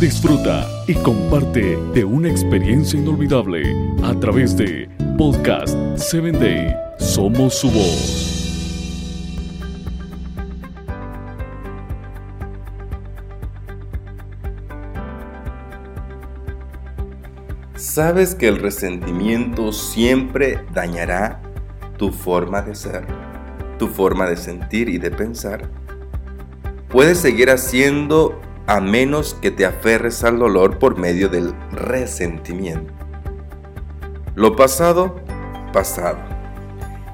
Disfruta y comparte de una experiencia inolvidable a través de Podcast 7 Day. Somos su voz. ¿Sabes que el resentimiento siempre dañará tu forma de ser, tu forma de sentir y de pensar? Puedes seguir haciendo a menos que te aferres al dolor por medio del resentimiento. Lo pasado, pasado.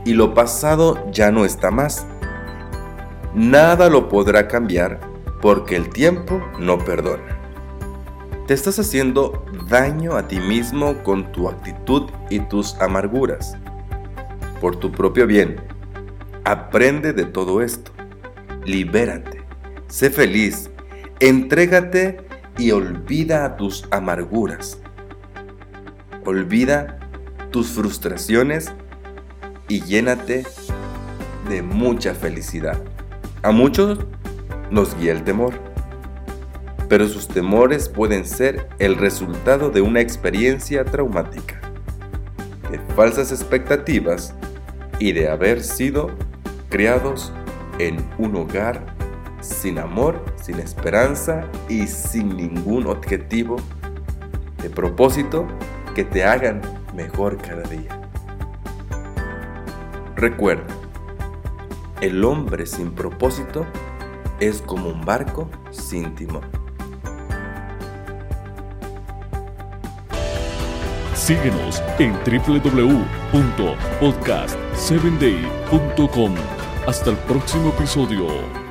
Y lo pasado ya no está más. Nada lo podrá cambiar porque el tiempo no perdona. Te estás haciendo daño a ti mismo con tu actitud y tus amarguras. Por tu propio bien, aprende de todo esto. Libérate. Sé feliz. Entrégate y olvida tus amarguras. Olvida tus frustraciones y llénate de mucha felicidad. A muchos nos guía el temor pero sus temores pueden ser el resultado de una experiencia traumática, de falsas expectativas y de haber sido criados en un hogar sin amor, sin esperanza y sin ningún objetivo de propósito que te hagan mejor cada día. Recuerda, el hombre sin propósito es como un barco sin timón. Síguenos en www.podcast7day.com. Hasta el próximo episodio.